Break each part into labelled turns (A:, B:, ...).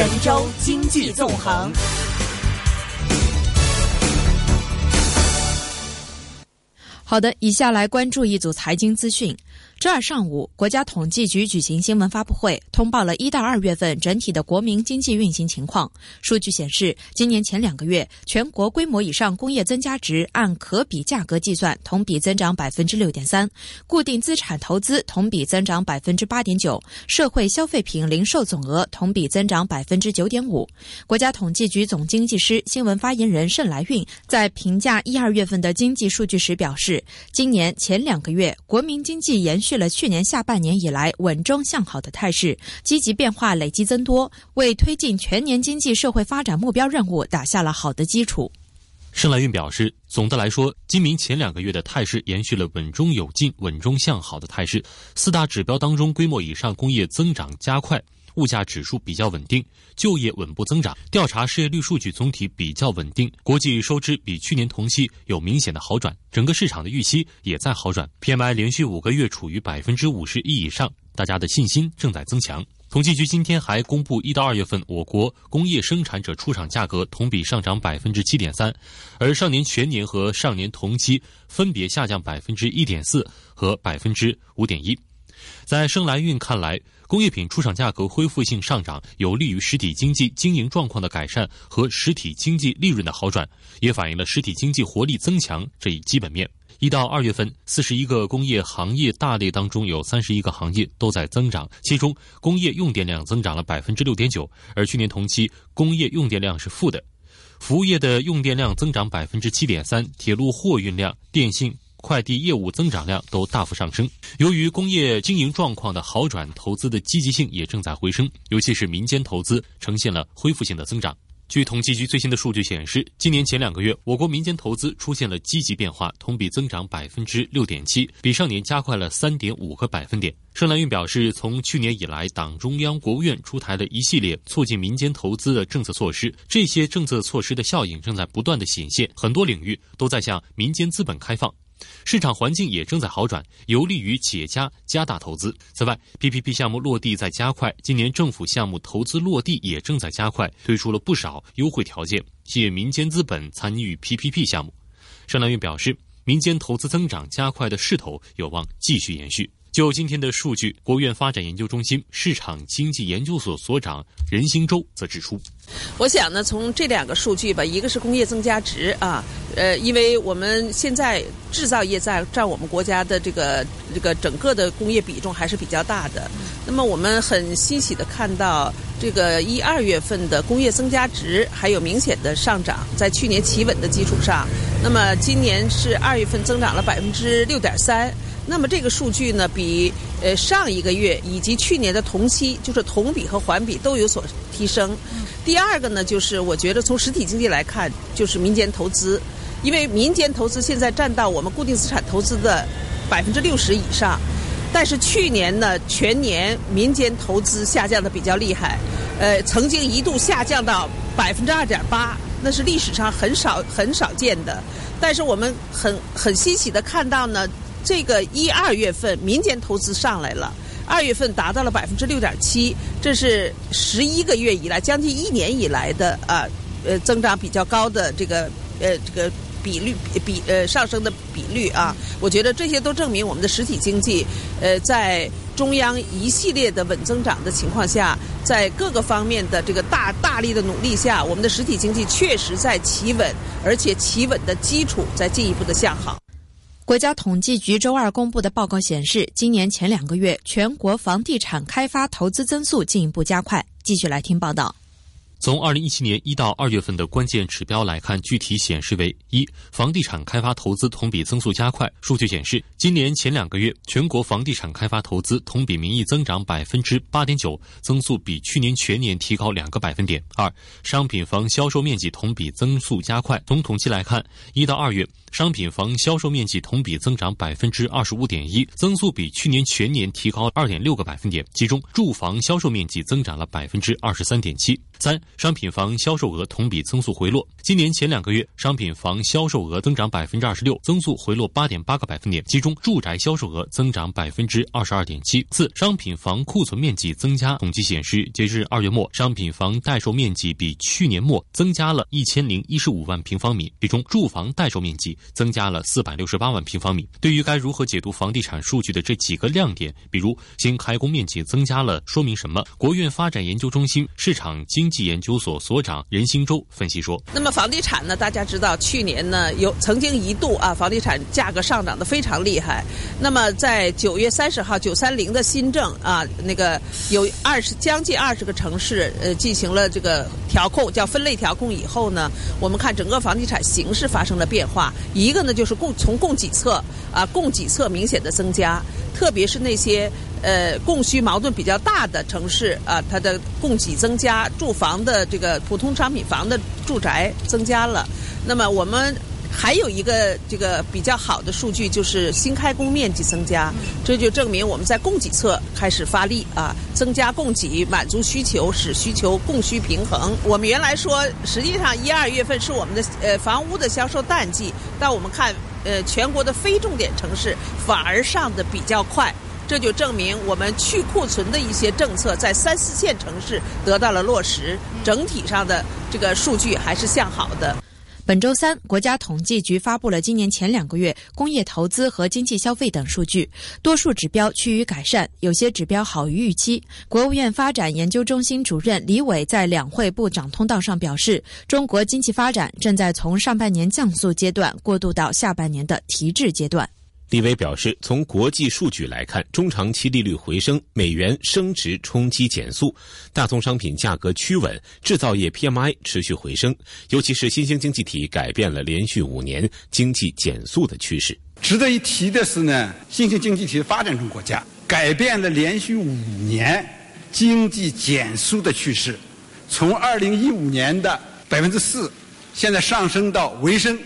A: 神州经济纵横。
B: 好的，以下来关注一组财经资讯。周二上午，国家统计局举行新闻发布会，通报了一到二月份整体的国民经济运行情况。数据显示，今年前两个月，全国规模以上工业增加值按可比价格计算，同比增长百分之六点三；固定资产投资同比增长百分之八点九；社会消费品零售总额同比增长百分之九点五。国家统计局总经济师、新闻发言人盛来运在评价一二月份的经济数据时表示，今年前两个月，国民经济延续。续了去年下半年以来稳中向好的态势，积极变化累积增多，为推进全年经济社会发展目标任务打下了好的基础。
C: 盛来运表示，总的来说，今明前两个月的态势延续了稳中有进、稳中向好的态势。四大指标当中，规模以上工业增长加快。物价指数比较稳定，就业稳步增长，调查失业率数据总体比较稳定，国际收支比去年同期有明显的好转，整个市场的预期也在好转。PMI 连续五个月处于百分之五十一以上，大家的信心正在增强。统计局今天还公布一到二月份我国工业生产者出厂价格同比上涨百分之七点三，而上年全年和上年同期分别下降百分之一点四和百分之五点一。在生来运看来。工业品出厂价格恢复性上涨，有利于实体经济经营状况的改善和实体经济利润的好转，也反映了实体经济活力增强这一基本面。一到二月份，四十一个工业行业大类当中有三十一个行业都在增长，其中工业用电量增长了百分之六点九，而去年同期工业用电量是负的。服务业的用电量增长百分之七点三，铁路货运量、电信。快递业务增长量都大幅上升，由于工业经营状况的好转，投资的积极性也正在回升，尤其是民间投资呈现了恢复性的增长。据统计局最新的数据显示，今年前两个月，我国民间投资出现了积极变化，同比增长百分之六点七，比上年加快了三点五个百分点。盛来运表示，从去年以来，党中央、国务院出台了一系列促进民间投资的政策措施，这些政策措施的效应正在不断的显现，很多领域都在向民间资本开放。市场环境也正在好转，有利于企业家加大投资。此外，PPP 项目落地在加快，今年政府项目投资落地也正在加快，推出了不少优惠条件，吸引民间资本参与 PPP 项目。盛来运表示，民间投资增长加快的势头有望继续延续。就今天的数据，国务院发展研究中心市场经济研究所所长任兴洲则指出：“
D: 我想呢，从这两个数据吧，一个是工业增加值啊，呃，因为我们现在制造业在占我们国家的这个这个整个的工业比重还是比较大的。那么我们很欣喜的看到，这个一二月份的工业增加值还有明显的上涨，在去年企稳的基础上，那么今年是二月份增长了百分之六点三。”那么这个数据呢，比呃上一个月以及去年的同期，就是同比和环比都有所提升。第二个呢，就是我觉得从实体经济来看，就是民间投资，因为民间投资现在占到我们固定资产投资的百分之六十以上，但是去年呢，全年民间投资下降的比较厉害，呃，曾经一度下降到百分之二点八，那是历史上很少很少见的。但是我们很很欣喜的看到呢。这个一二月份民间投资上来了，二月份达到了百分之六点七，这是十一个月以来将近一年以来的啊呃增长比较高的这个呃这个比率比呃上升的比率啊，我觉得这些都证明我们的实体经济呃在中央一系列的稳增长的情况下，在各个方面的这个大大力的努力下，我们的实体经济确实在企稳，而且企稳的基础在进一步的向好。
B: 国家统计局周二公布的报告显示，今年前两个月全国房地产开发投资增速进一步加快。继续来听报道。
C: 从二零一七年一到二月份的关键指标来看，具体显示为：一、房地产开发投资同比增速加快。数据显示，今年前两个月全国房地产开发投资同比名义增长百分之八点九，增速比去年全年提高两个百分点。二、商品房销售面积同比增速加快。从统计来看，一到二月商品房销售面积同比增长百分之二十五点一，增速比去年全年提高二点六个百分点。其中，住房销售面积增长了百分之二十三点七。三商品房销售额同比增速回落。今年前两个月，商品房销售额增长百分之二十六，增速回落八点八个百分点。其中，住宅销售额增长百分之二十二点七。四、商品房库存面积增加。统计显示，截至二月末，商品房待售面积比去年末增加了一千零一十五万平方米，其中住房待售面积增加了四百六十八万平方米。对于该如何解读房地产数据的这几个亮点，比如新开工面积增加了，说明什么？国务院发展研究中心市场经济研究所所长任兴洲分析说：“
D: 那么房地产呢？大家知道，去年呢有曾经一度啊，房地产价格上涨的非常厉害。那么在九月三十号，九三零的新政啊，那个有二十将近二十个城市呃进行了这个调控，叫分类调控以后呢，我们看整个房地产形势发生了变化。一个呢就是供从供给侧啊，供给侧明显的增加，特别是那些。呃，供需矛盾比较大的城市啊，它的供给增加，住房的这个普通商品房的住宅增加了。那么我们还有一个这个比较好的数据，就是新开工面积增加，这就证明我们在供给侧开始发力啊，增加供给，满足需求，使需求供需平衡。我们原来说，实际上一二月份是我们的呃房屋的销售淡季，但我们看呃全国的非重点城市反而上的比较快。这就证明我们去库存的一些政策在三四线城市得到了落实，整体上的这个数据还是向好的。
B: 本周三，国家统计局发布了今年前两个月工业投资和经济消费等数据，多数指标趋于改善，有些指标好于预期。国务院发展研究中心主任李伟在两会部长通道上表示，中国经济发展正在从上半年降速阶段过渡到下半年的提质阶段。
E: 李伟表示，从国际数据来看，中长期利率回升，美元升值冲击减速，大宗商品价格趋稳，制造业 PMI 持续回升，尤其是新兴经济体改变了连续五年经济减速的趋势。
F: 值得一提的是呢，新兴经济体发展中国家改变了连续五年经济减速的趋势，从二零一五年的百分之四，现在上升到回升。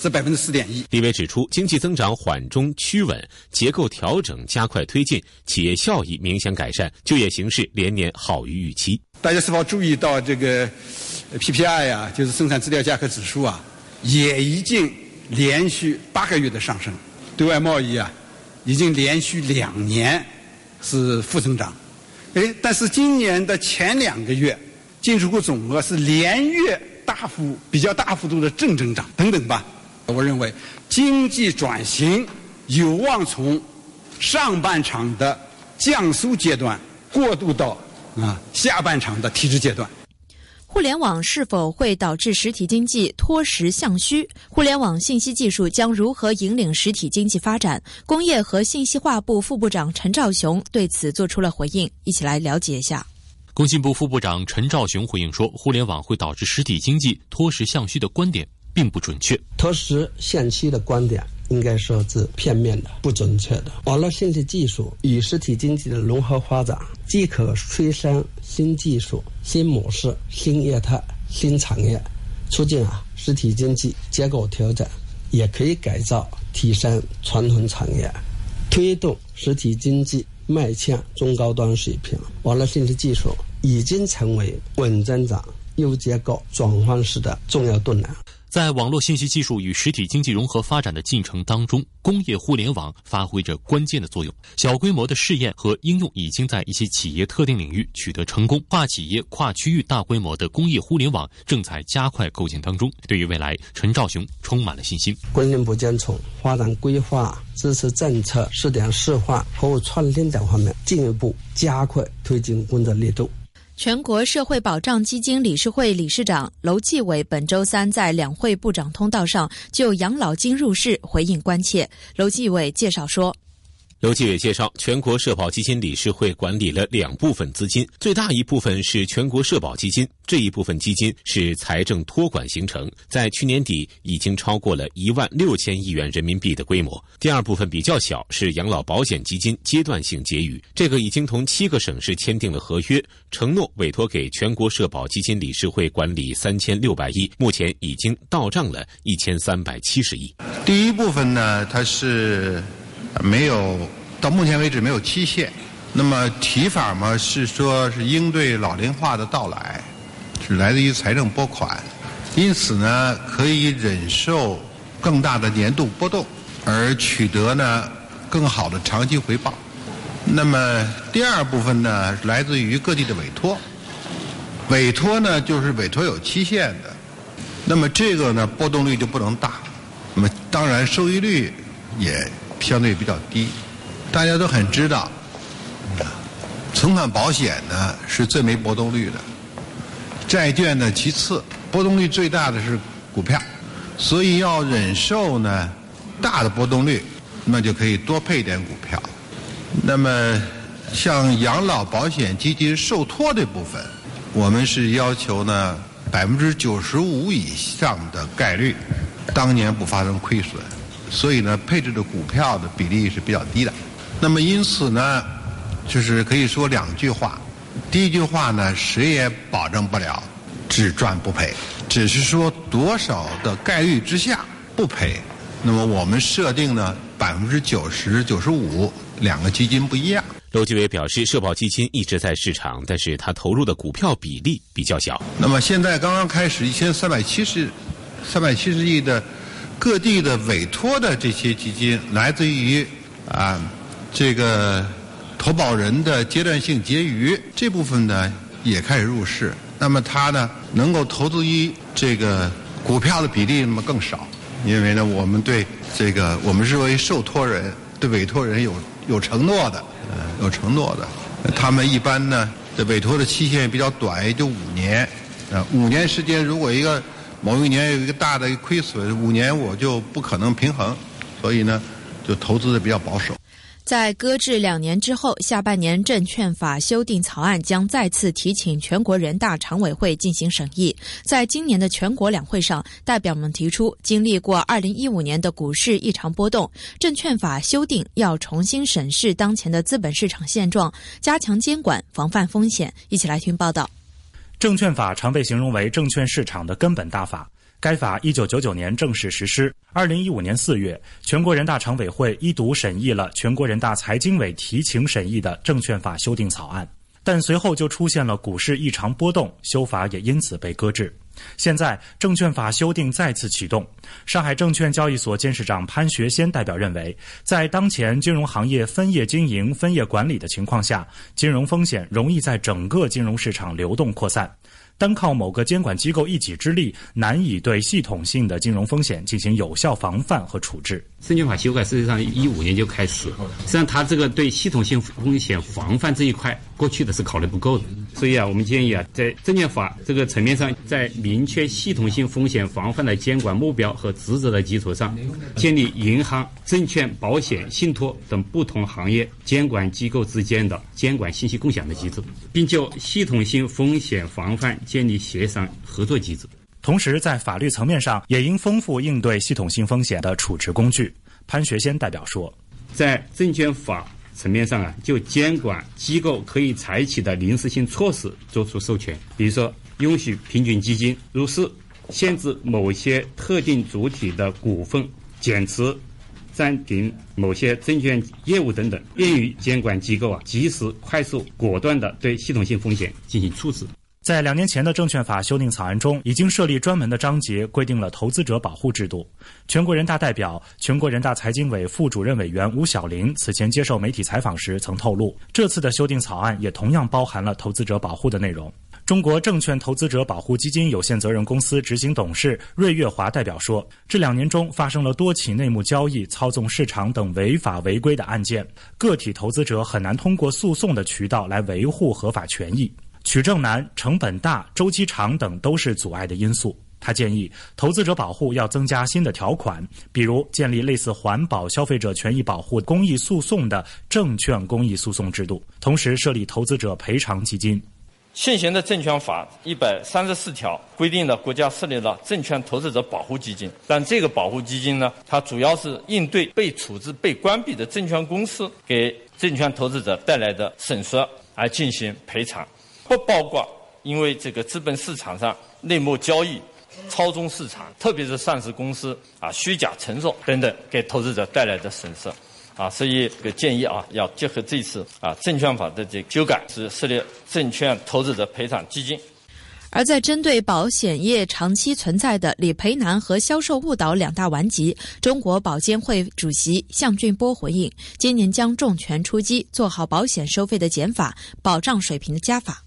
F: 是百分之四点一。
E: 李伟指出，经济增长缓中趋稳，结构调整加快推进，企业效益明显改善，就业形势连年好于预期。
F: 大家是否注意到这个 PPI 啊，就是生产资料价格指数啊，也已经连续八个月的上升。对外贸易啊，已经连续两年是负增长。哎，但是今年的前两个月，进出口总额是连月大幅、比较大幅度的正增长，等等吧。我认为，经济转型有望从上半场的降速阶段过渡到啊下半场的提质阶段。
B: 互联网是否会导致实体经济脱实向虚？互联网信息技术将如何引领实体经济发展？工业和信息化部副部长陈肇雄对此做出了回应，一起来了解一下。
C: 工信部副部长陈肇雄回应说：“互联网会导致实体经济脱实向虚的观点。”并不准确，
G: 脱实向虚的观点应该说是片面的、不准确的。网络信息技术与实体经济的融合发展，既可催生新技术、新模式、新业态、新产业，促进啊实体经济结构调整，也可以改造、提升传统产业，推动实体经济迈向中高端水平。网络信息技术已经成为稳增长、优结构转换式的重要动能。
C: 在网络信息技术与实体经济融合发展的进程当中，工业互联网发挥着关键的作用。小规模的试验和应用已经在一些企业特定领域取得成功，跨企业、跨区域大规模的工业互联网正在加快构建当中。对于未来，陈兆雄充满了信心。
G: 工信部将从发展规划、支持政策、试点示范、服务创新等方面进一步加快推进工作力度。
B: 全国社会保障基金理事会理事长楼继伟本周三在两会部长通道上就养老金入市回应关切。楼继伟介绍说。
E: 刘继伟介绍，全国社保基金理事会管理了两部分资金，最大一部分是全国社保基金，这一部分基金是财政托管形成，在去年底已经超过了一万六千亿元人民币的规模。第二部分比较小，是养老保险基金阶段性结余，这个已经同七个省市签订了合约，承诺委托给全国社保基金理事会管理三千六百亿，目前已经到账了一千三百七十亿。
H: 第一部分呢，它是。没有，到目前为止没有期限。那么提法嘛是说是应对老龄化的到来，是来自于财政拨款，因此呢可以忍受更大的年度波动，而取得呢更好的长期回报。那么第二部分呢来自于各地的委托，委托呢就是委托有期限的，那么这个呢波动率就不能大，那么当然收益率也相对比较低。大家都很知道，存款保险呢是最没波动率的，债券呢其次，波动率最大的是股票，所以要忍受呢大的波动率，那就可以多配点股票。那么像养老保险基金受托这部分，我们是要求呢百分之九十五以上的概率，当年不发生亏损，所以呢配置的股票的比例是比较低的。那么因此呢，就是可以说两句话。第一句话呢，谁也保证不了只赚不赔，只是说多少的概率之下不赔。那么我们设定呢，百分之九十九十五，两个基金不一样。
E: 周继伟表示，社保基金一直在市场，但是他投入的股票比例比较小。
H: 那么现在刚刚开始一千三百七十三百七十亿的各地的委托的这些基金，来自于啊。这个投保人的阶段性结余这部分呢也开始入市，那么它呢能够投资于这个股票的比例那么更少，因为呢我们对这个我们是为受托人对委托人有有承诺的，有承诺的，他们一般呢这委托的期限比较短，也就五年，啊五年时间如果一个某一年有一个大的亏损，五年我就不可能平衡，所以呢就投资的比较保守。
B: 在搁置两年之后，下半年证券法修订草案将再次提请全国人大常委会进行审议。在今年的全国两会上，代表们提出，经历过二零一五年的股市异常波动，证券法修订要重新审视当前的资本市场现状，加强监管，防范风险。一起来听报道。
I: 证券法常被形容为证券市场的根本大法。该法一九九九年正式实施。二零一五年四月，全国人大常委会一读审议了全国人大财经委提请审议的证券法修订草案，但随后就出现了股市异常波动，修法也因此被搁置。现在证券法修订再次启动。上海证券交易所监事长潘学先代表认为，在当前金融行业分业经营、分业管理的情况下，金融风险容易在整个金融市场流动扩散。单靠某个监管机构一己之力，难以对系统性的金融风险进行有效防范和处置。
J: 证券法修改实际上一五年就开始，实际上它这个对系统性风险防范这一块，过去的是考虑不够的。所以啊，我们建议啊，在证券法这个层面上，在明确系统性风险防范的监管目标和职责的基础上，建立银行、证券、保险、信托等不同行业监管机构之间的监管信息共享的机制，并就系统性风险防范建立协商合作机制。
I: 同时，在法律层面上，也应丰富应对系统性风险的处置工具。潘学先代表说，
J: 在证券法。层面上啊，就监管机构可以采取的临时性措施作出授权，比如说允许平均基金入市，限制某些特定主体的股份减持，暂停某些证券业务等等，便于监管机构啊及时、快速、果断地对系统性风险进行处置。
I: 在两年前的证券法修订草案中，已经设立专门的章节，规定了投资者保护制度。全国人大代表、全国人大财经委副主任委员吴晓林此前接受媒体采访时曾透露，这次的修订草案也同样包含了投资者保护的内容。中国证券投资者保护基金有限责任公司执行董事芮月华代表说，这两年中发生了多起内幕交易、操纵市场等违法违规的案件，个体投资者很难通过诉讼的渠道来维护合法权益。取证难、成本大、周期长等都是阻碍的因素。他建议，投资者保护要增加新的条款，比如建立类似环保、消费者权益保护公益诉讼的证券公益诉讼制度，同时设立投资者赔偿基金。
K: 现行的证券法一百三十四条规定了国家设立了证券投资者保护基金，但这个保护基金呢，它主要是应对被处置、被关闭的证券公司给证券投资者带来的损失而进行赔偿。不包括因为这个资本市场上内幕交易、操纵市场，特别是上市公司啊虚假陈述等等，给投资者带来的损失，啊，所以这个建议啊，要结合这次啊证券法的这修改，是设立证券投资者赔偿基金。
B: 而在针对保险业长期存在的理赔难和销售误导两大顽疾，中国保监会主席向俊波回应，今年将重拳出击，做好保险收费的减法、保障水平的加法。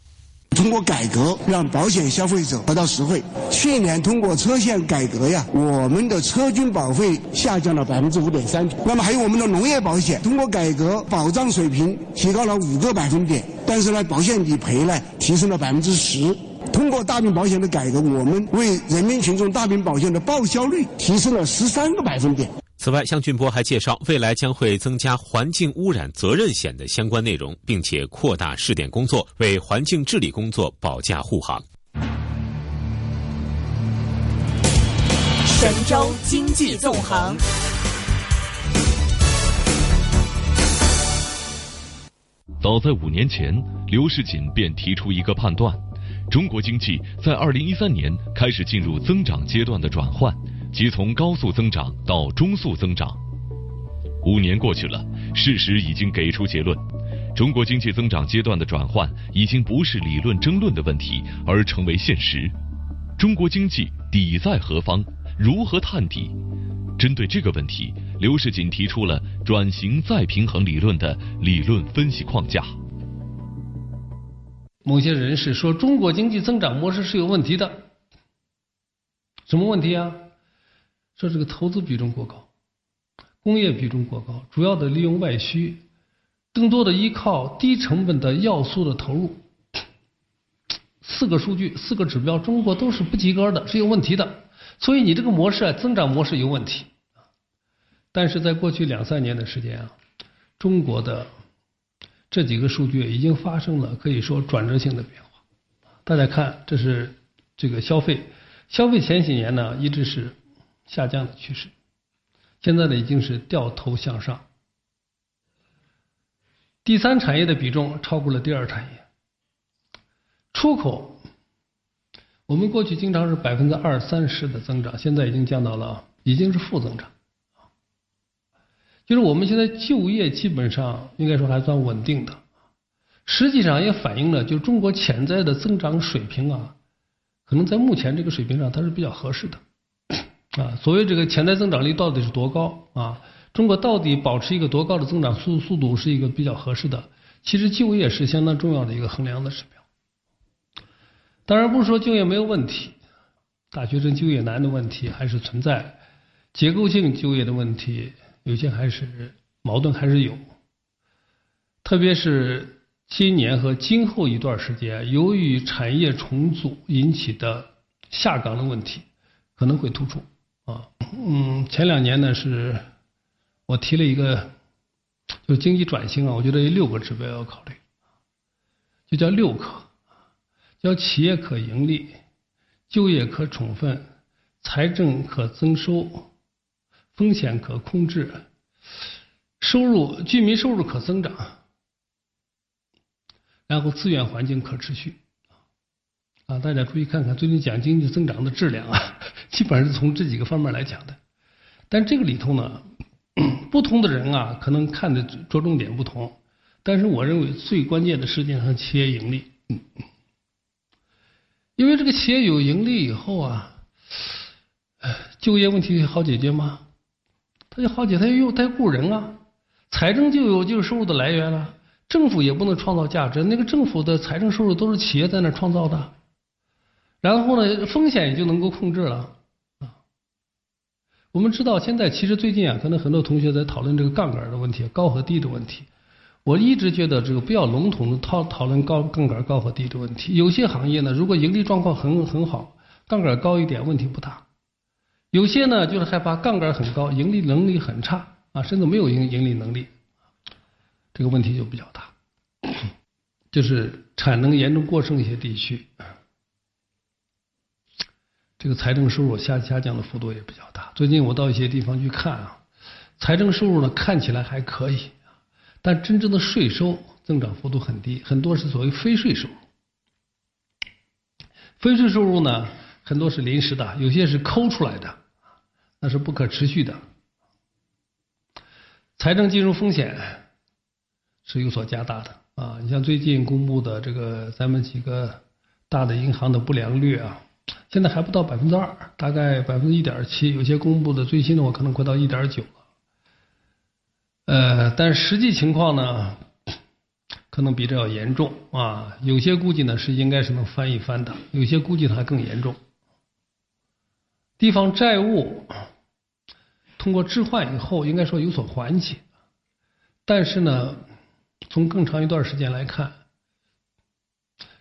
L: 通过改革，让保险消费者得到实惠。去年通过车险改革呀，我们的车均保费下降了百分之五点三。那么还有我们的农业保险，通过改革，保障水平提高了五个百分点，但是呢，保险理赔呢提升了百分之十。通过大病保险的改革，我们为人民群众大病保险的报销率提升了十三个百分点。
E: 此外，向俊波还介绍，未来将会增加环境污染责任险的相关内容，并且扩大试点工作，为环境治理工作保驾护航。
A: 神州经济纵横。
M: 早在五年前，刘世锦便提出一个判断：中国经济在二零一三年开始进入增长阶段的转换。即从高速增长到中速增长，五年过去了，事实已经给出结论：中国经济增长阶段的转换已经不是理论争论的问题，而成为现实。中国经济底在何方？如何探底？针对这个问题，刘世锦提出了转型再平衡理论的理论分析框架。
N: 某些人士说，中国经济增长模式是有问题的。什么问题啊？说这个投资比重过高，工业比重过高，主要的利用外需，更多的依靠低成本的要素的投入。四个数据，四个指标，中国都是不及格的，是有问题的。所以你这个模式啊，增长模式有问题。但是在过去两三年的时间啊，中国的这几个数据已经发生了可以说转折性的变化。大家看，这是这个消费，消费前几年呢一直是。下降的趋势，现在呢已经是掉头向上。第三产业的比重超过了第二产业。出口，我们过去经常是百分之二三十的增长，现在已经降到了已经是负增长。就是我们现在就业基本上应该说还算稳定的，实际上也反映了就中国潜在的增长水平啊，可能在目前这个水平上它是比较合适的。啊，所谓这个潜在增长率到底是多高啊？中国到底保持一个多高的增长速速度是一个比较合适的？其实就业是相当重要的一个衡量的指标。当然不是说就业没有问题，大学生就业难的问题还是存在，结构性就业的问题有些还是矛盾还是有。特别是今年和今后一段时间，由于产业重组引起的下岗的问题可能会突出。啊，嗯，前两年呢是，我提了一个，就经济转型啊，我觉得有六个指标要考虑，就叫六可，叫企业可盈利，就业可充分，财政可增收，风险可控制，收入居民收入可增长，然后资源环境可持续。啊，大家注意看看，最近讲经济增长的质量啊，基本上是从这几个方面来讲的。但这个里头呢，不同的人啊，可能看的着重点不同。但是我认为最关键的实际上企业盈利，因为这个企业有盈利以后啊，就业问题好解决吗？他就好解，他又他雇人啊，财政就有就是收入的来源了。政府也不能创造价值，那个政府的财政收入都是企业在那创造的。然后呢，风险也就能够控制了啊。我们知道，现在其实最近啊，可能很多同学在讨论这个杠杆的问题，高和低的问题。我一直觉得这个不要笼统的讨讨论高杠杆高和低的问题。有些行业呢，如果盈利状况很很好，杠杆高一点问题不大；有些呢，就是害怕杠杆很高，盈利能力很差啊，甚至没有盈盈利能力，这个问题就比较大。就是产能严重过剩一些地区。这个财政收入下下降的幅度也比较大。最近我到一些地方去看啊，财政收入呢看起来还可以，但真正的税收增长幅度很低，很多是所谓非税收入。非税收入呢，很多是临时的，有些是抠出来的，那是不可持续的。财政金融风险是有所加大的啊。你像最近公布的这个咱们几个大的银行的不良率啊，现在还不到百分之二，大概百分之一点七，有些公布的最新的我可能快到一点九了。呃，但实际情况呢，可能比这要严重啊。有些估计呢是应该是能翻一翻的，有些估计它更严重。地方债务通过置换以后，应该说有所缓解，但是呢，从更长一段时间来看，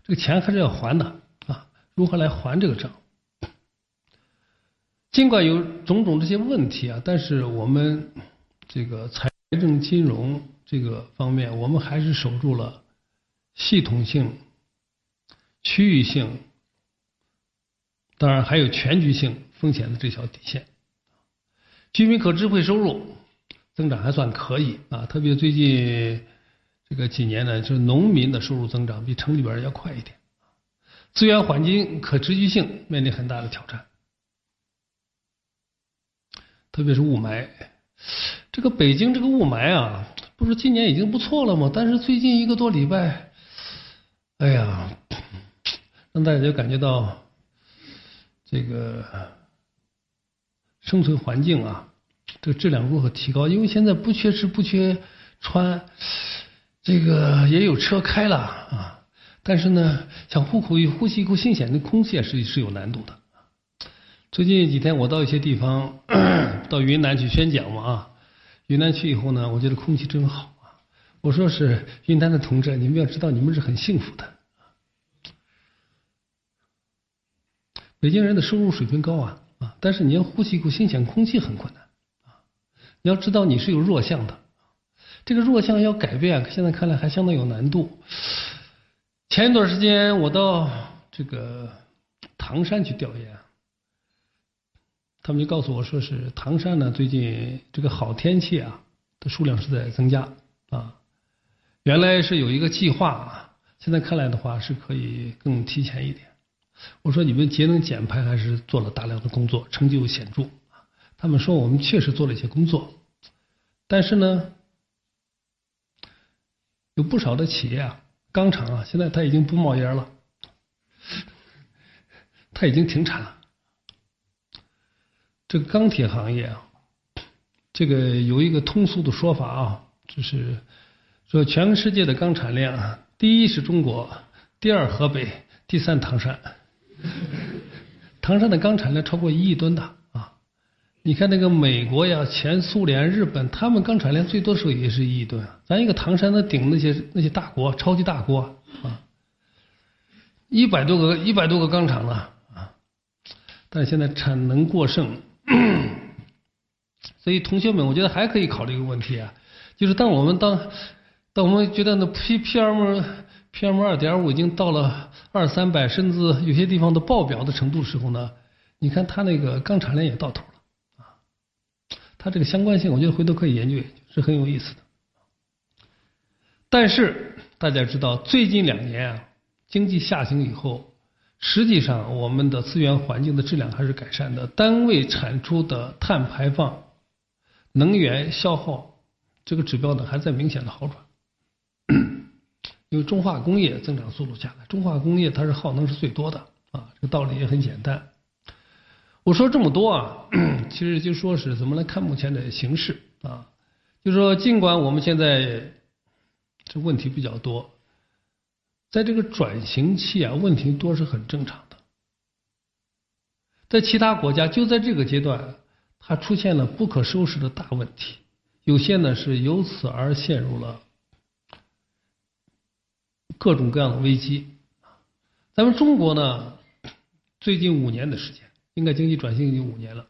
N: 这个钱还是要还的。如何来还这个账？尽管有种种这些问题啊，但是我们这个财政金融这个方面，我们还是守住了系统性、区域性，当然还有全局性。风险的这条底线，居民可支配收入增长还算可以啊，特别最近这个几年呢，就是农民的收入增长比城里边要快一点。资源环境可持续性面临很大的挑战，特别是雾霾。这个北京这个雾霾啊，不是今年已经不错了吗？但是最近一个多礼拜，哎呀，让大家就感觉到这个。生存环境啊，这个质量如何提高？因为现在不缺吃不缺穿，这个也有车开了啊，但是呢，想呼口一呼吸一口新鲜的空气是是有难度的。最近几天我到一些地方，到云南去宣讲嘛啊，云南去以后呢，我觉得空气真好啊。我说是云南的同志，你们要知道，你们是很幸福的。北京人的收入水平高啊。啊！但是你要呼吸一口新鲜空气很困难啊！你要知道你是有弱项的，这个弱项要改变，现在看来还相当有难度。前一段时间我到这个唐山去调研，他们就告诉我说是唐山呢最近这个好天气啊的数量是在增加啊，原来是有一个计划，现在看来的话是可以更提前一点。我说你们节能减排还是做了大量的工作，成就显著他们说我们确实做了一些工作，但是呢，有不少的企业啊，钢厂啊，现在它已经不冒烟了，它已经停产了。这个钢铁行业啊，这个有一个通俗的说法啊，就是说全世界的钢产量啊，第一是中国，第二河北，第三唐山。唐山的钢产量超过一亿吨的！你看那个美国呀、前苏联、日本，他们钢产量最多时候也是一亿吨啊。咱一个唐山能顶那些那些大国、超级大国啊，一百多个一百多个钢厂了啊！但现在产能过剩，所以同学们，我觉得还可以考虑一个问题啊，就是当我们当当我们觉得那 P P M PM 二点五已经到了二三百，甚至有些地方都爆表的程度时候呢，你看它那个钢产量也到头，它这个相关性，我觉得回头可以研究研究，是很有意思的。但是大家知道，最近两年啊，经济下行以后，实际上我们的资源环境的质量还是改善的，单位产出的碳排放、能源消耗这个指标呢，还在明显的好转。因为中化工业增长速度下来，中化工业它是耗能是最多的啊，这个道理也很简单。我说这么多啊，其实就说是怎么来看目前的形势啊，就说尽管我们现在这问题比较多，在这个转型期啊，问题多是很正常的。在其他国家就在这个阶段，它出现了不可收拾的大问题，有些呢是由此而陷入了。各种各样的危机，咱们中国呢，最近五年的时间，应该经济转型已经五年了，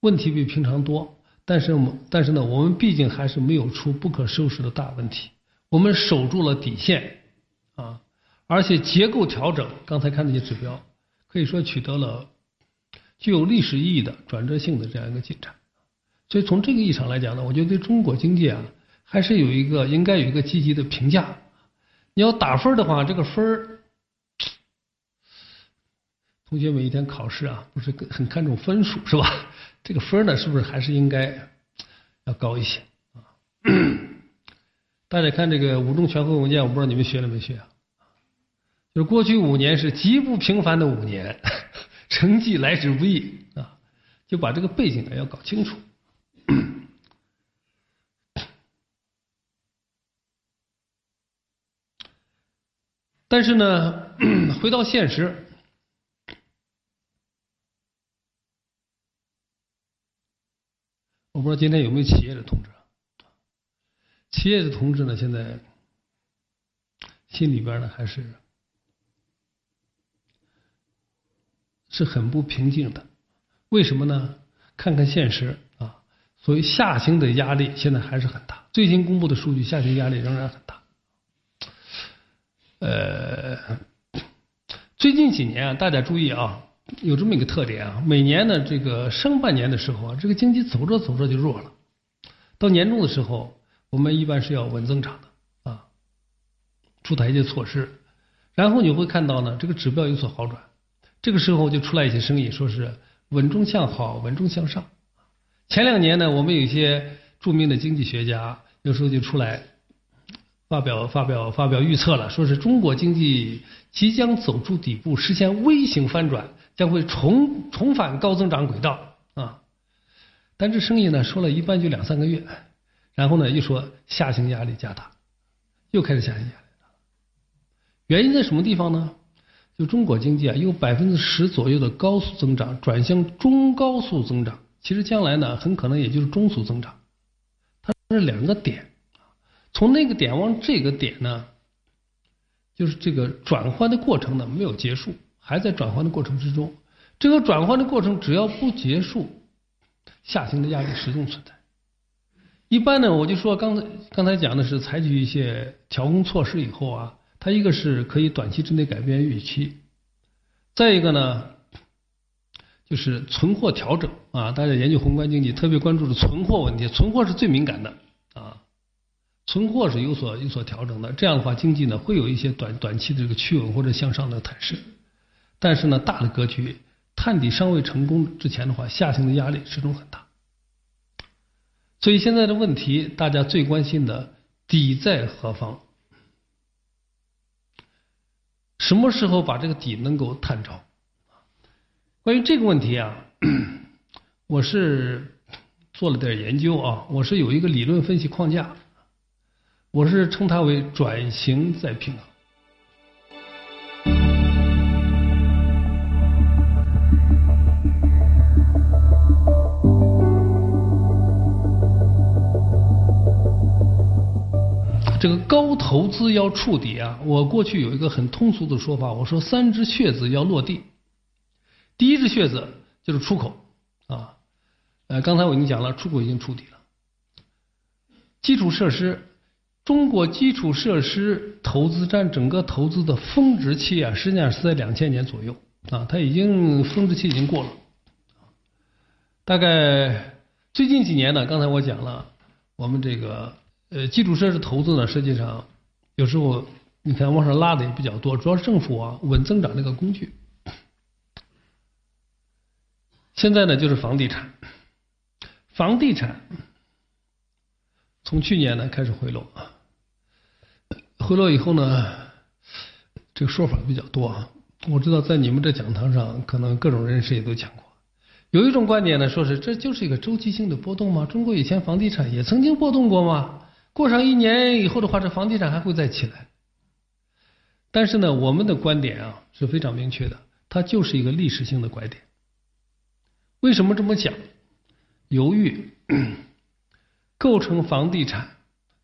N: 问题比平常多，但是我们但是呢，我们毕竟还是没有出不可收拾的大问题，我们守住了底线啊，而且结构调整，刚才看那些指标，可以说取得了具有历史意义的转折性的这样一个进展，所以从这个意义上来讲呢，我觉得对中国经济啊，还是有一个应该有一个积极的评价。你要打分的话，这个分儿，同学们一天考试啊，不是很看重分数是吧？这个分呢，是不是还是应该要高一些啊？大家看这个五中全会文件，我不知道你们学了没学啊？就是过去五年是极不平凡的五年，成绩来之不易啊，就把这个背景呢要搞清楚。但是呢，回到现实，我不知道今天有没有企业的同志。企业的同志呢，现在心里边呢还是是很不平静的。为什么呢？看看现实啊，所以下行的压力现在还是很大。最新公布的数据，下行压力仍然很大。呃，最近几年啊，大家注意啊，有这么一个特点啊，每年呢这个上半年的时候啊，这个经济走着走着就弱了，到年终的时候。我们一般是要稳增长的啊，出台一些措施，然后你会看到呢，这个指标有所好转，这个时候就出来一些声音，说是稳中向好，稳中向上。前两年呢，我们有一些著名的经济学家有时候就出来发表发表发表预测了，说是中国经济即将走出底部，实现微型翻转，将会重重返高增长轨道啊。但这生意呢，说了一般就两三个月。然后呢，又说下行压力加大，又开始下行压力大。原因在什么地方呢？就中国经济啊，有百分之十左右的高速增长转向中高速增长，其实将来呢，很可能也就是中速增长。它是两个点，从那个点往这个点呢，就是这个转换的过程呢没有结束，还在转换的过程之中。这个转换的过程只要不结束，下行的压力始终存在。一般呢，我就说刚才刚才讲的是采取一些调控措施以后啊，它一个是可以短期之内改变预期，再一个呢，就是存货调整啊。大家研究宏观经济，特别关注的存货问题，存货是最敏感的啊。存货是有所有所调整的，这样的话，经济呢会有一些短短期的这个趋稳或者向上的态势。但是呢，大的格局探底尚未成功之前的话，下行的压力始终很大。所以现在的问题，大家最关心的底在何方？什么时候把这个底能够探着？关于这个问题啊，我是做了点研究啊，我是有一个理论分析框架，我是称它为转型再平衡。这个高投资要触底啊！我过去有一个很通俗的说法，我说三只靴子要落地。第一只靴子就是出口啊，呃，刚才我已经讲了，出口已经触底了。基础设施，中国基础设施投资占整个投资的峰值期啊，实际上是在两千年左右啊，它已经峰值期已经过了。大概最近几年呢，刚才我讲了，我们这个。呃，基础设施投资呢，实际上有时候你看往上拉的也比较多，主要是政府啊稳增长这个工具。现在呢，就是房地产，房地产从去年呢开始回落啊，回落以后呢，这个说法比较多啊。我知道在你们这讲堂上，可能各种人士也都讲过。有一种观点呢，说是这就是一个周期性的波动吗？中国以前房地产也曾经波动过吗？过上一年以后的话，这房地产还会再起来。但是呢，我们的观点啊是非常明确的，它就是一个历史性的拐点。为什么这么讲？由于 构成房地产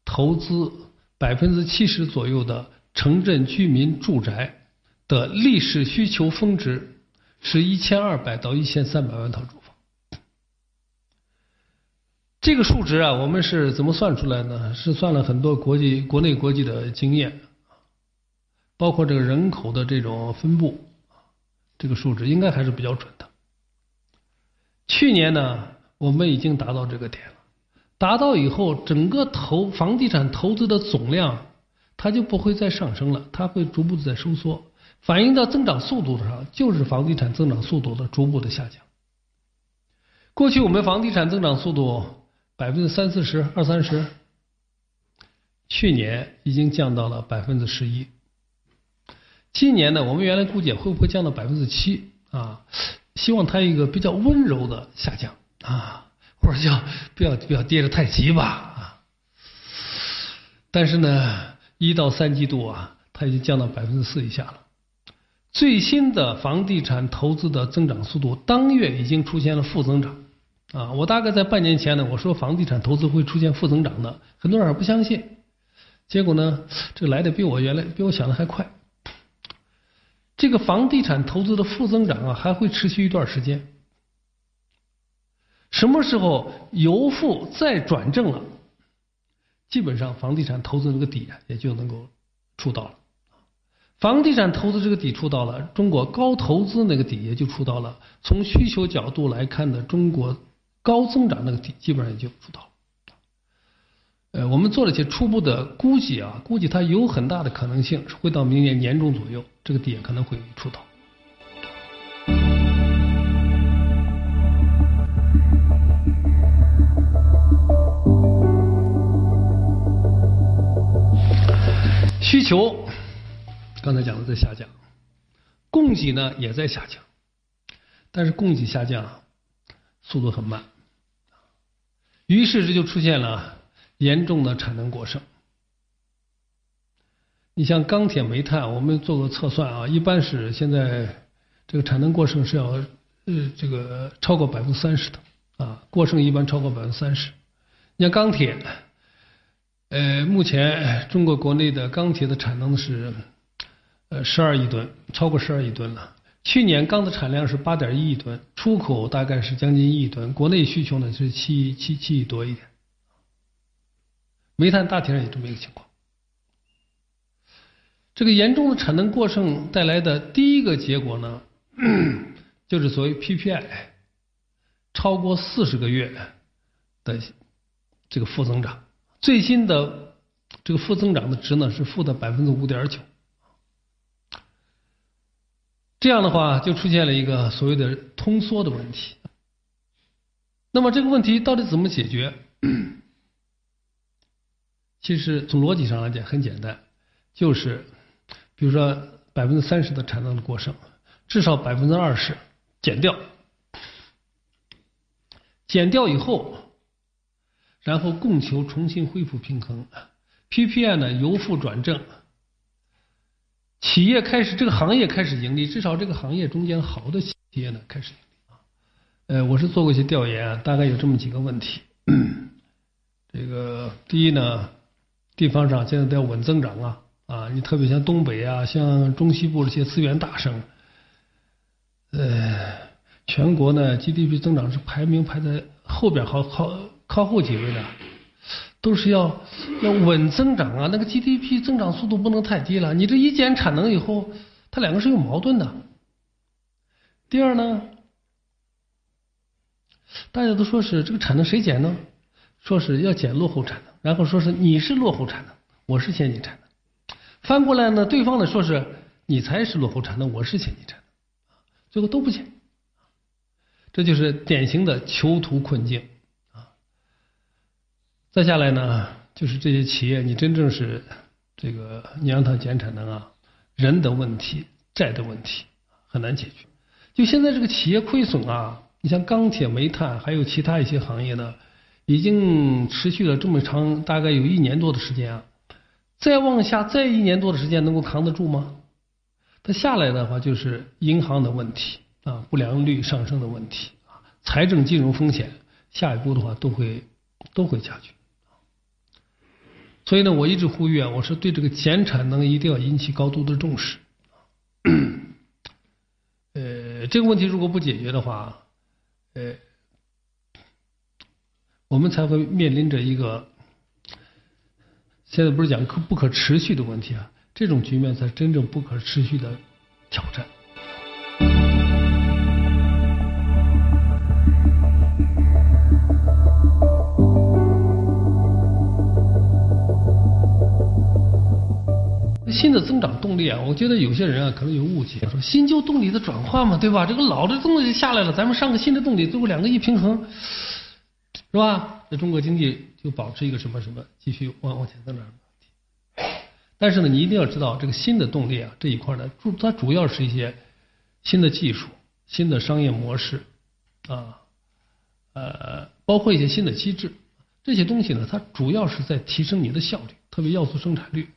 N: 投资百分之七十左右的城镇居民住宅的历史需求峰值是一千二百到一千三百万套住房。这个数值啊，我们是怎么算出来呢？是算了很多国际、国内、国际的经验，包括这个人口的这种分布，这个数值应该还是比较准的。去年呢，我们已经达到这个点了，达到以后，整个投房地产投资的总量，它就不会再上升了，它会逐步的在收缩，反映到增长速度上，就是房地产增长速度的逐步的下降。过去我们房地产增长速度。百分之三四十、二三十，去年已经降到了百分之十一。今年呢，我们原来估计会不会降到百分之七啊？希望它一个比较温柔的下降啊，或者叫不要不要跌得太急吧啊。但是呢，一到三季度啊，它已经降到百分之四以下了。最新的房地产投资的增长速度，当月已经出现了负增长啊！我大概在半年前呢，我说房地产投资会出现负增长的，很多人还不相信。结果呢，这个来的比我原来比我想的还快。这个房地产投资的负增长啊，还会持续一段时间。什么时候由负再转正了，基本上房地产投资这个底啊，也就能够触到了。房地产投资这个底触到了，中国高投资那个底也就触到了。从需求角度来看呢，中国高增长那个底基本上也就出到了。呃，我们做了一些初步的估计啊，估计它有很大的可能性会到明年年中左右，这个底可能会出到。需求刚才讲的在下降，供给呢也在下降，但是供给下降速度很慢，于是这就出现了。严重的产能过剩，你像钢铁、煤炭，我们做个测算啊，一般是现在这个产能过剩是要呃这个超过百分之三十的啊，过剩一般超过百分之三十。你像钢铁，呃，目前中国国内的钢铁的产能是呃十二亿吨，超过十二亿吨了。去年钢的产量是八点一亿吨，出口大概是将近一亿吨，国内需求呢是七七七亿多一点。煤炭大体上也这么一个情况。这个严重的产能过剩带来的第一个结果呢，就是所谓 PPI 超过四十个月的这个负增长。最新的这个负增长的值呢是负的百分之五点九。这样的话就出现了一个所谓的通缩的问题。那么这个问题到底怎么解决？其实从逻辑上来讲很简单，就是比如说百分之三十的产能的过剩，至少百分之二十减掉，减掉以后，然后供求重新恢复平衡，PPI 呢由负转正，企业开始这个行业开始盈利，至少这个行业中间好的企业呢开始盈利啊。呃，我是做过一些调研，大概有这么几个问题，这个第一呢。地方上现在都要稳增长啊啊！你特别像东北啊，像中西部这些资源大省，呃，全国呢 GDP 增长是排名排在后边，好好靠后几位的，都是要要稳增长啊。那个 GDP 增长速度不能太低了，你这一减产能以后，它两个是有矛盾的。第二呢，大家都说是这个产能谁减呢？说是要减落后产能。然后说是你是落后产能，我是先进产能。翻过来呢，对方呢说是你才是落后产能，我是先进产能，最后都不减，这就是典型的囚徒困境。再下来呢，就是这些企业，你真正是这个你让他减产能啊，人的问题、债的问题很难解决。就现在这个企业亏损啊，你像钢铁、煤炭，还有其他一些行业呢。已经持续了这么长，大概有一年多的时间啊，再往下再一年多的时间能够扛得住吗？它下来的话就是银行的问题啊，不良率上升的问题啊，财政金融风险，下一步的话都会都会加剧。所以呢，我一直呼吁啊，我说对这个减产能一定要引起高度的重视。呃，这个问题如果不解决的话，呃。我们才会面临着一个，现在不是讲可不可持续的问题啊？这种局面才真正不可持续的挑战。新的增长动力啊，我觉得有些人啊可能有误解，说新旧动力的转换嘛，对吧？这个老的动力下来了，咱们上个新的动力，最后两个一平衡。是吧？那中国经济就保持一个什么什么继续往往前增长。但是呢，你一定要知道这个新的动力啊这一块呢，主它主要是一些新的技术、新的商业模式啊，呃，包括一些新的机制，这些东西呢，它主要是在提升你的效率，特别要素生产率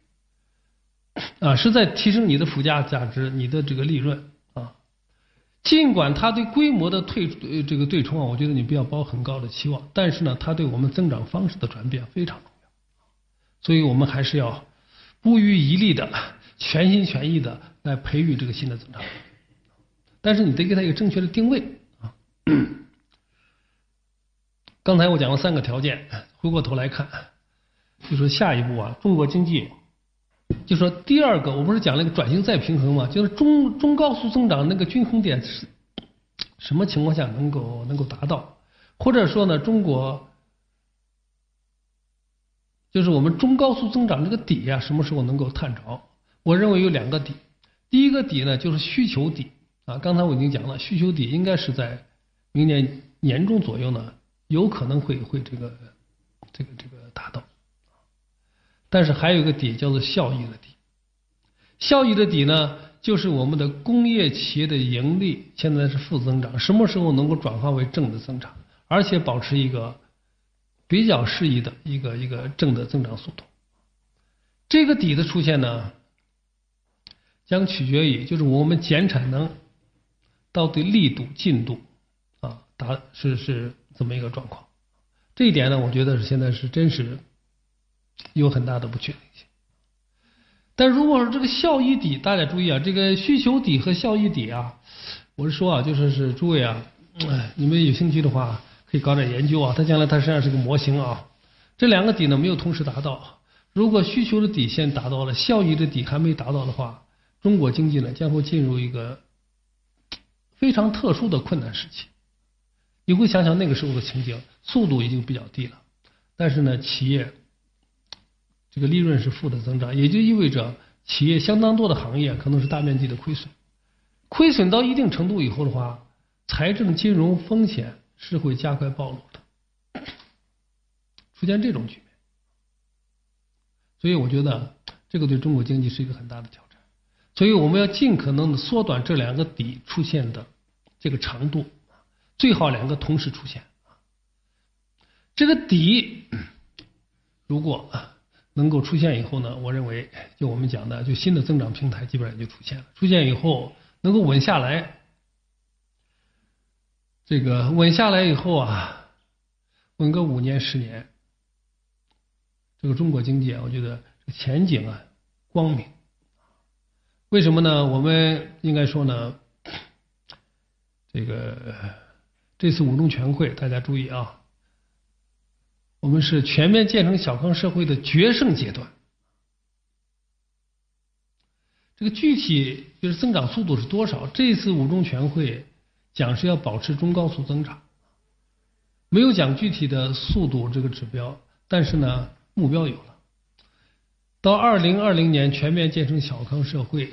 N: 啊，是在提升你的附加价值、你的这个利润啊。尽管它对规模的退这个对冲啊，我觉得你不要抱很高的期望，但是呢，它对我们增长方式的转变非常重要，所以我们还是要。不遗余力的、全心全意的来培育这个新的增长，但是你得给他一个正确的定位啊。刚才我讲了三个条件，回过头来看，就说下一步啊，中国经济，就说第二个，我不是讲了一个转型再平衡嘛，就是中中高速增长那个均衡点是什么情况下能够能够达到，或者说呢，中国。就是我们中高速增长这个底呀，什么时候能够探着？我认为有两个底。第一个底呢，就是需求底啊。刚才我已经讲了，需求底应该是在明年年中左右呢，有可能会会这个这个这个达到。但是还有一个底叫做效益的底。效益的底呢，就是我们的工业企业的盈利现在是负增长，什么时候能够转化为正的增长，而且保持一个。比较适宜的一个一个正的增长速度，这个底的出现呢，将取决于就是我们减产能到底力度进度啊达是是这么一个状况，这一点呢，我觉得是现在是真实有很大的不确定性。但如果说这个效益底，大家注意啊，这个需求底和效益底啊，我是说啊，就说是诸位啊，你们有兴趣的话。可以搞点研究啊，它将来它实际上是个模型啊。这两个底呢没有同时达到，如果需求的底线达到了，效益的底还没达到的话，中国经济呢将会进入一个非常特殊的困难时期。你会想想那个时候的情景，速度已经比较低了，但是呢，企业这个利润是负的增长，也就意味着企业相当多的行业可能是大面积的亏损，亏损到一定程度以后的话，财政金融风险。是会加快暴露的，出现这种局面，所以我觉得这个对中国经济是一个很大的挑战，所以我们要尽可能的缩短这两个底出现的这个长度，最好两个同时出现。这个底如果能够出现以后呢，我认为就我们讲的，就新的增长平台基本上就出现了，出现以后能够稳下来。这个稳下来以后啊，稳个五年十年，这个中国经济啊，我觉得前景啊光明。为什么呢？我们应该说呢，这个这次五中全会，大家注意啊，我们是全面建成小康社会的决胜阶段。这个具体就是增长速度是多少？这次五中全会。讲是要保持中高速增长，没有讲具体的速度这个指标，但是呢，目标有了。到二零二零年全面建成小康社会，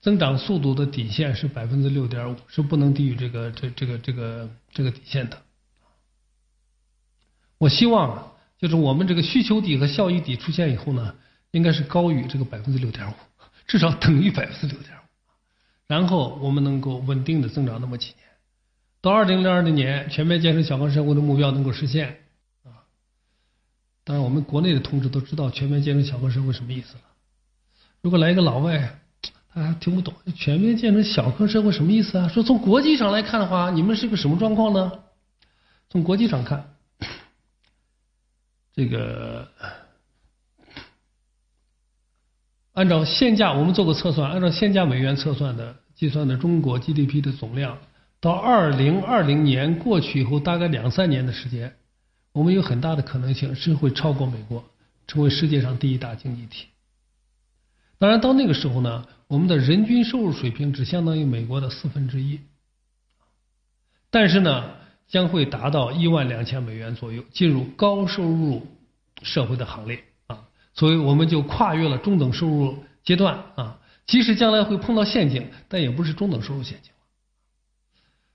N: 增长速度的底线是百分之六点五，是不能低于这个这这个这个这个底线的。我希望啊，就是我们这个需求底和效益底出现以后呢，应该是高于这个百分之六点五，至少等于百分之六点五。然后我们能够稳定的增长那么几年，到二零二零年全面建成小康社会的目标能够实现啊！当然，我们国内的同志都知道全面建成小康社会什么意思了。如果来一个老外，他还听不懂全面建成小康社会什么意思啊？说从国际上来看的话，你们是个什么状况呢？从国际上看，这个按照现价，我们做过测算，按照现价美元测算的。计算的中国 GDP 的总量，到二零二零年过去以后，大概两三年的时间，我们有很大的可能性是会超过美国，成为世界上第一大经济体。当然，到那个时候呢，我们的人均收入水平只相当于美国的四分之一，但是呢，将会达到一万两千美元左右，进入高收入社会的行列啊，所以我们就跨越了中等收入阶段啊。即使将来会碰到陷阱，但也不是中等收入陷阱。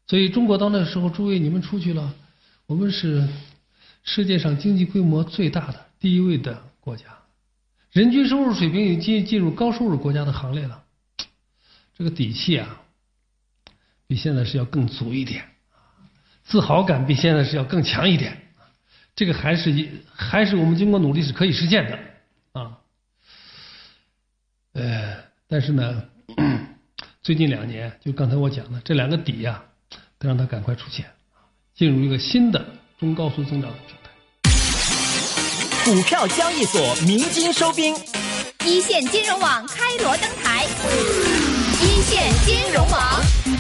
N: 所以，中国到那时候，诸位你们出去了，我们是世界上经济规模最大的第一位的国家，人均收入水平已经进入高收入国家的行列了，这个底气啊，比现在是要更足一点，自豪感比现在是要更强一点，这个还是一还是我们经过努力是可以实现的啊。呃，但是呢，最近两年就刚才我讲的这两个底呀，得让它赶快出现，进入一个新的中高速增长的平台。
A: 股票交易所鸣金收兵，
O: 一线金融网开锣登台，一线金融网。